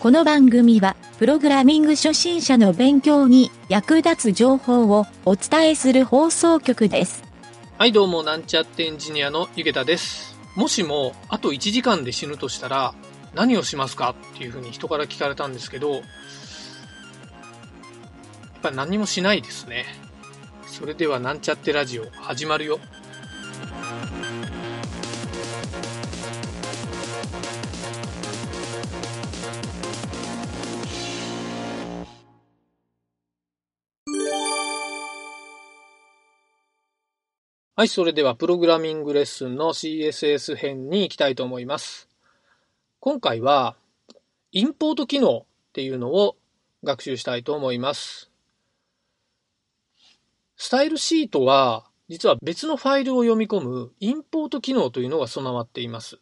この番組は、プログラミング初心者の勉強に役立つ情報をお伝えする放送局です。はい、どうも、なんちゃってエンジニアのゆげたです。もしも、あと1時間で死ぬとしたら、何をしますかっていうふうに人から聞かれたんですけど、やっぱ何もしないですね。それでは、なんちゃってラジオ、始まるよ。はい、それではプログラミングレッスンの CSS 編に行きたいと思います。今回は、インポート機能っていうのを学習したいと思います。スタイルシートは、実は別のファイルを読み込むインポート機能というのが備わっています。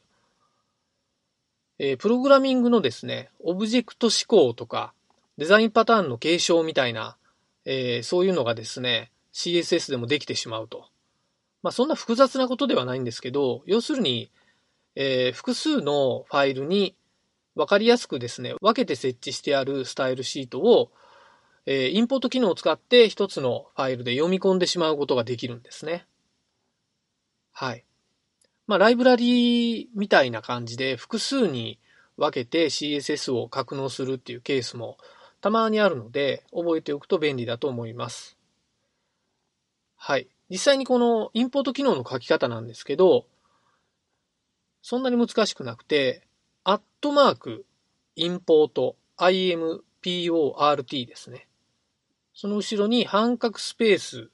えプログラミングのですね、オブジェクト思考とか、デザインパターンの継承みたいな、えーそういうのがですね、CSS でもできてしまうと。まあそんな複雑なことではないんですけど、要するに、えー複数のファイルに分かりやすくですね、分けて設置してあるスタイルシートを、えーインポート機能を使って一つのファイルで読み込んでしまうことができるんですね。はい。まあライブラリーみたいな感じで複数に分けて CSS を格納するっていうケースもたまにあるので、覚えておくと便利だと思います。はい。実際にこのインポート機能の書き方なんですけど、そんなに難しくなくて、アットマーク、インポート、import ですね。その後ろに半角スペース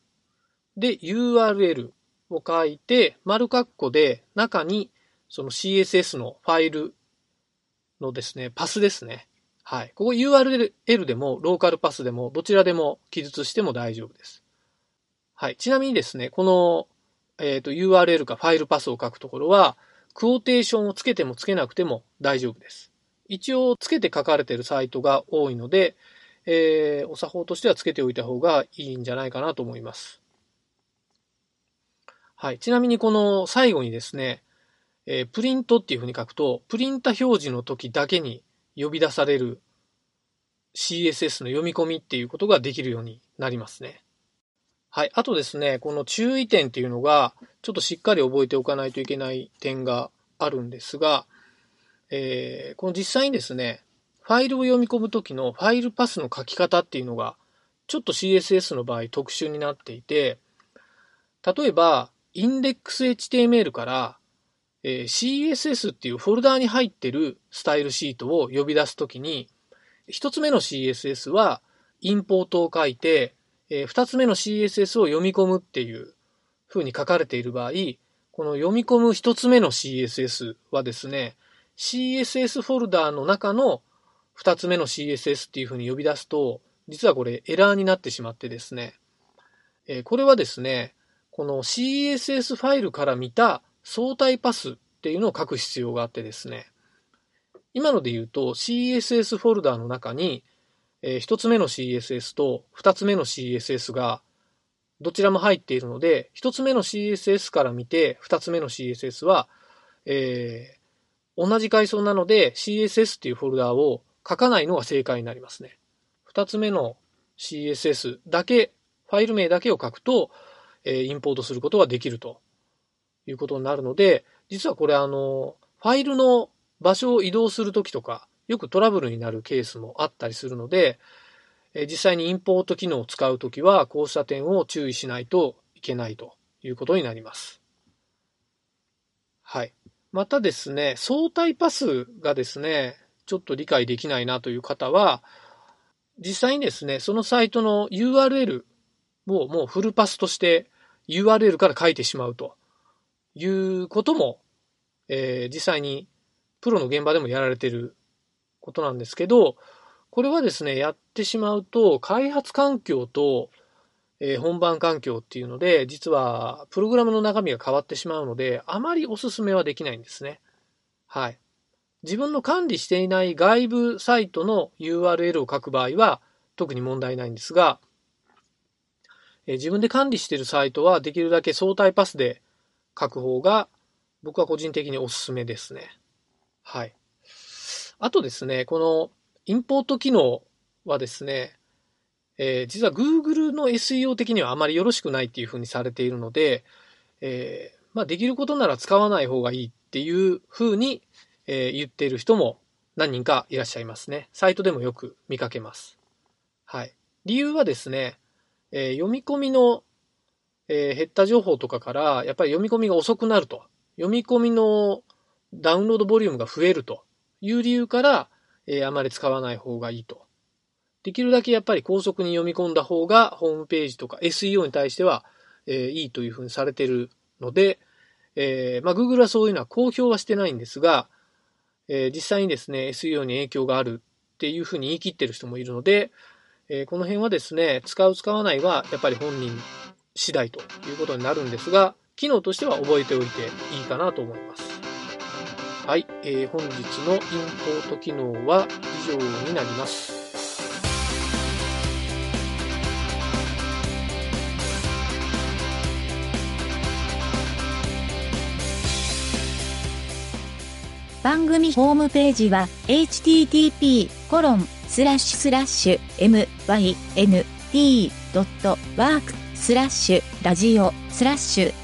で URL を書いて、丸括弧で中にその CSS のファイルのですね、パスですね。はい。ここ URL でもローカルパスでもどちらでも記述しても大丈夫です。はい。ちなみにですね、この、えっ、と、URL かファイルパスを書くところは、クオーテーションをつけてもつけなくても大丈夫です。一応、つけて書かれているサイトが多いので、えーお作法としてはつけておいた方がいいんじゃないかなと思います。はい。ちなみにこの最後にですね、えープリントっていうふうに書くと、プリンタ表示の時だけに呼び出される CSS の読み込みっていうことができるようになりますね。はい。あとですね、この注意点っていうのが、ちょっとしっかり覚えておかないといけない点があるんですが、えーこの実際にですね、ファイルを読み込むときのファイルパスの書き方っていうのが、ちょっと CSS の場合特殊になっていて、例えば、index.html から、えー CSS っていうフォルダーに入ってるスタイルシートを呼び出すときに、一つ目の CSS は、インポートを書いて、えー二つ目の CSS を読み込むっていう風に書かれている場合、この読み込む一つ目の CSS はですね、CSS フォルダーの中の二つ目の CSS っていう風に呼び出すと、実はこれエラーになってしまってですね、えーこれはですね、この CSS ファイルから見た相対パスっていうのを書く必要があってですね、今ので言うと CSS フォルダーの中に、えー一つ目の CSS と二つ目の CSS がどちらも入っているので、一つ目の CSS から見て二つ目の CSS は、えー同じ階層なので CSS っていうフォルダーを書かないのが正解になりますね。二つ目の CSS だけ、ファイル名だけを書くと、えーインポートすることができるということになるので、実はこれあの、ファイルの場所を移動するときとか、よくトラブルになるケースもあったりするので、え実際にインポート機能を使うときは、こうした点を注意しないといけないということになります。はい。またですね、相対パスがですね、ちょっと理解できないなという方は、実際にですね、そのサイトの URL をもうフルパスとして URL から書いてしまうということも、えー実際にプロの現場でもやられてることなんですけど、これはですね、やってしまうと、開発環境と、えー本番環境っていうので、実は、プログラムの中身が変わってしまうので、あまりお勧めはできないんですね。はい。自分の管理していない外部サイトの URL を書く場合は、特に問題ないんですが、え自分で管理しているサイトはできるだけ相対パスで書く方が僕は個人的におすすめですね。はい。あとですね、このインポート機能はですね、えー、実は Google の SEO 的にはあまりよろしくないっていうふうにされているので、えー、まあ、できることなら使わない方がいいっていうふうに、えー、言っている人も何人かいらっしゃいますね。サイトでもよく見かけます。はい。理由はですね、え、読み込みの、えー、減った情報とかから、やっぱり読み込みが遅くなると。読み込みのダウンロードボリュームが増えるという理由から、えー、あまり使わない方がいいと。できるだけやっぱり高速に読み込んだ方が、ホームページとか SEO に対しては、えー、いいというふうにされているので、えー、まあ、Google はそういうのは公表はしてないんですが、えー、実際にですね、SEO に影響があるっていうふうに言い切ってる人もいるので、えー、この辺はですね、使う使わないはやっぱり本人次第ということになるんですが、機能としては覚えておいていいかなと思います。はい、えー、本日のインポート機能は以上になります。番組ホームページは http://myn.t.work スラッシュラジオスラッシュ